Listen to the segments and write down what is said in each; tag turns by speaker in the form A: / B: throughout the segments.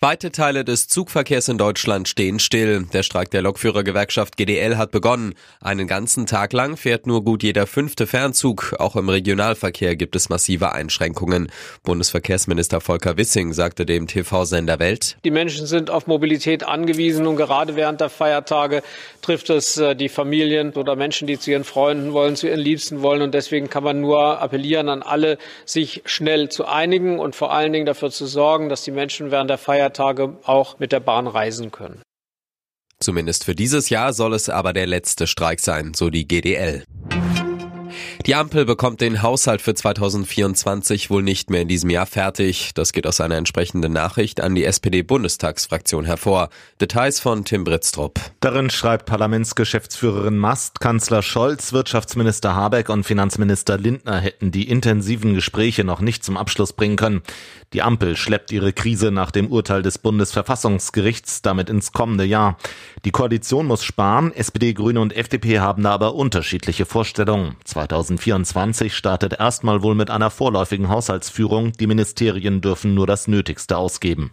A: Weite Teile des Zugverkehrs in Deutschland stehen still. Der Streik der Lokführergewerkschaft GDL hat begonnen. Einen ganzen Tag lang fährt nur gut jeder fünfte Fernzug. Auch im Regionalverkehr gibt es massive Einschränkungen. Bundesverkehrsminister Volker Wissing sagte dem TV-Sender Welt.
B: Die Menschen sind auf Mobilität angewiesen und gerade während der Feiertage trifft es äh, die Familien oder Menschen, die zu ihren Freunden wollen, zu ihren Liebsten wollen. Und deswegen kann man nur appellieren an alle, sich schnell zu einigen und vor allen Dingen dafür zu sorgen, dass die Menschen während der Feiertage auch mit der Bahn reisen können.
A: Zumindest für dieses Jahr soll es aber der letzte Streik sein, so die GDL. Die Ampel bekommt den Haushalt für 2024 wohl nicht mehr in diesem Jahr fertig. Das geht aus einer entsprechenden Nachricht an die SPD-Bundestagsfraktion hervor. Details von Tim Britztrup.
C: Darin schreibt Parlamentsgeschäftsführerin Mast, Kanzler Scholz, Wirtschaftsminister Habeck und Finanzminister Lindner hätten die intensiven Gespräche noch nicht zum Abschluss bringen können. Die Ampel schleppt ihre Krise nach dem Urteil des Bundesverfassungsgerichts damit ins kommende Jahr. Die Koalition muss sparen. SPD, Grüne und FDP haben da aber unterschiedliche Vorstellungen. 2024 startet erstmal wohl mit einer vorläufigen Haushaltsführung. Die Ministerien dürfen nur das Nötigste ausgeben.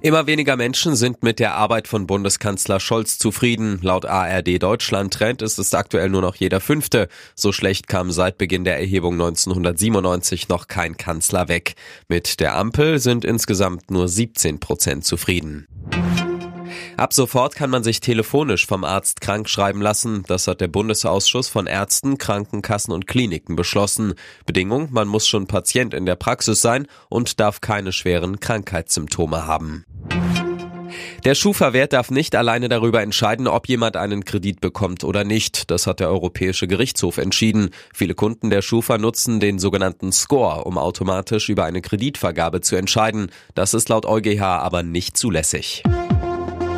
A: Immer weniger Menschen sind mit der Arbeit von Bundeskanzler Scholz zufrieden. Laut ARD Deutschland Trend ist es aktuell nur noch jeder Fünfte. So schlecht kam seit Beginn der Erhebung 1997 noch kein Kanzler weg. Mit der Ampel sind insgesamt nur 17 Prozent zufrieden. Ab sofort kann man sich telefonisch vom Arzt krank schreiben lassen. Das hat der Bundesausschuss von Ärzten, Krankenkassen und Kliniken beschlossen. Bedingung, man muss schon Patient in der Praxis sein und darf keine schweren Krankheitssymptome haben. Der Schufa-Wert darf nicht alleine darüber entscheiden, ob jemand einen Kredit bekommt oder nicht. Das hat der Europäische Gerichtshof entschieden. Viele Kunden der Schufa nutzen den sogenannten Score, um automatisch über eine Kreditvergabe zu entscheiden. Das ist laut EuGH aber nicht zulässig.